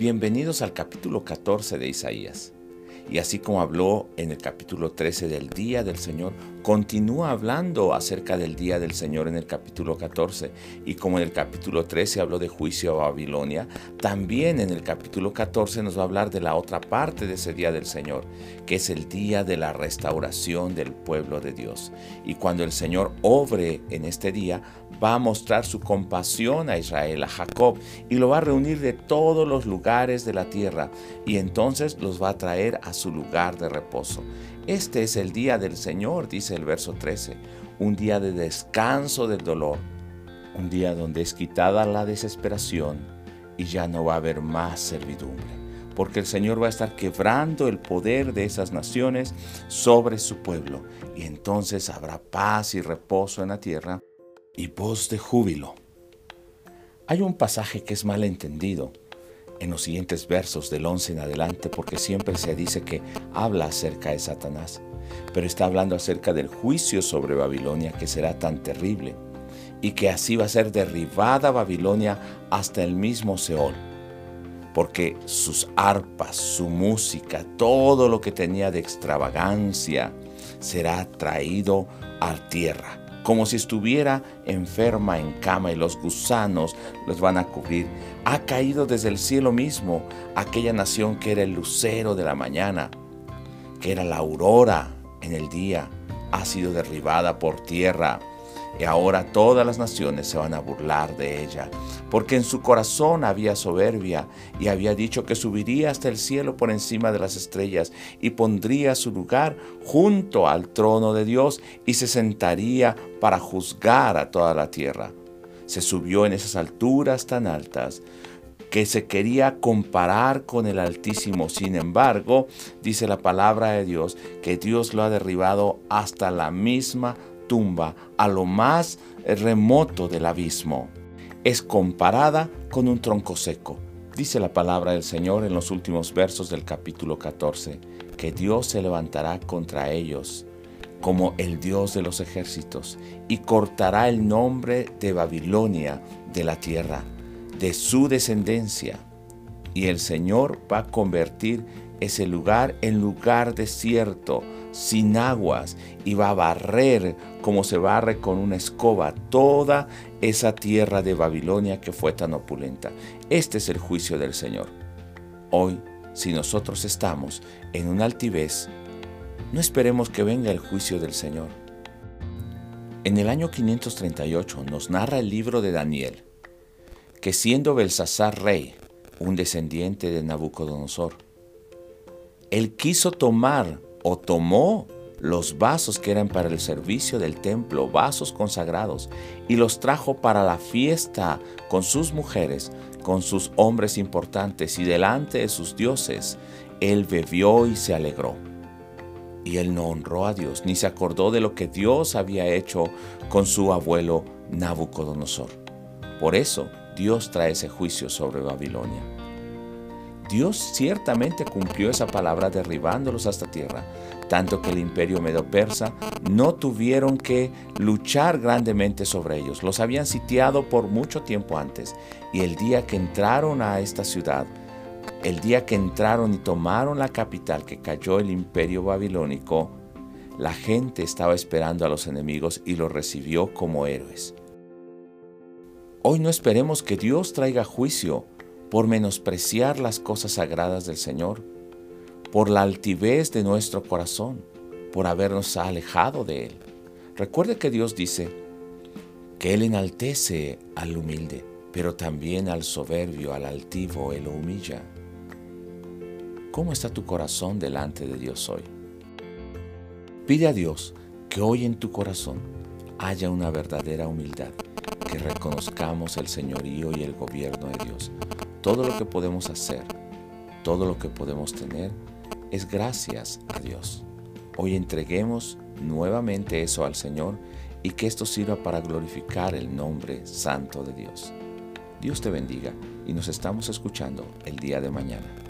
Bienvenidos al capítulo 14 de Isaías. Y así como habló en el capítulo 13 del día del Señor, continúa hablando acerca del día del Señor en el capítulo 14. Y como en el capítulo 13 habló de juicio a Babilonia, también en el capítulo 14 nos va a hablar de la otra parte de ese día del Señor, que es el día de la restauración del pueblo de Dios. Y cuando el Señor obre en este día, va a mostrar su compasión a Israel, a Jacob, y lo va a reunir de todos los lugares de la tierra, y entonces los va a traer a su lugar de reposo. Este es el día del Señor, dice el verso 13, un día de descanso del dolor, un día donde es quitada la desesperación y ya no va a haber más servidumbre, porque el Señor va a estar quebrando el poder de esas naciones sobre su pueblo, y entonces habrá paz y reposo en la tierra y voz de júbilo. Hay un pasaje que es mal entendido en los siguientes versos del 11 en adelante porque siempre se dice que habla acerca de Satanás, pero está hablando acerca del juicio sobre Babilonia que será tan terrible y que así va a ser derribada Babilonia hasta el mismo Seol, porque sus arpas, su música, todo lo que tenía de extravagancia será traído a tierra como si estuviera enferma en cama y los gusanos los van a cubrir. Ha caído desde el cielo mismo aquella nación que era el lucero de la mañana, que era la aurora en el día, ha sido derribada por tierra y ahora todas las naciones se van a burlar de ella, porque en su corazón había soberbia y había dicho que subiría hasta el cielo por encima de las estrellas y pondría su lugar junto al trono de Dios y se sentaría para juzgar a toda la tierra. Se subió en esas alturas tan altas que se quería comparar con el Altísimo. Sin embargo, dice la palabra de Dios que Dios lo ha derribado hasta la misma tumba, a lo más remoto del abismo. Es comparada con un tronco seco. Dice la palabra del Señor en los últimos versos del capítulo 14, que Dios se levantará contra ellos como el Dios de los ejércitos y cortará el nombre de Babilonia de la tierra, de su descendencia. Y el Señor va a convertir ese lugar en lugar desierto, sin aguas, y va a barrer como se barre con una escoba toda esa tierra de Babilonia que fue tan opulenta. Este es el juicio del Señor. Hoy, si nosotros estamos en una altivez, no esperemos que venga el juicio del Señor. En el año 538 nos narra el libro de Daniel, que siendo Belsasar rey, un descendiente de Nabucodonosor, él quiso tomar o tomó los vasos que eran para el servicio del templo, vasos consagrados, y los trajo para la fiesta con sus mujeres, con sus hombres importantes y delante de sus dioses. Él bebió y se alegró. Y él no honró a Dios, ni se acordó de lo que Dios había hecho con su abuelo Nabucodonosor. Por eso Dios trae ese juicio sobre Babilonia. Dios ciertamente cumplió esa palabra derribándolos hasta tierra, tanto que el imperio medo-persa no tuvieron que luchar grandemente sobre ellos. Los habían sitiado por mucho tiempo antes y el día que entraron a esta ciudad, el día que entraron y tomaron la capital que cayó el imperio babilónico, la gente estaba esperando a los enemigos y los recibió como héroes. Hoy no esperemos que Dios traiga juicio por menospreciar las cosas sagradas del Señor, por la altivez de nuestro corazón, por habernos alejado de Él. Recuerde que Dios dice que Él enaltece al humilde, pero también al soberbio, al altivo, Él lo humilla. ¿Cómo está tu corazón delante de Dios hoy? Pide a Dios que hoy en tu corazón haya una verdadera humildad, que reconozcamos el señorío y el gobierno de Dios todo lo que podemos hacer, todo lo que podemos tener, es gracias a Dios. Hoy entreguemos nuevamente eso al Señor y que esto sirva para glorificar el nombre santo de Dios. Dios te bendiga y nos estamos escuchando el día de mañana.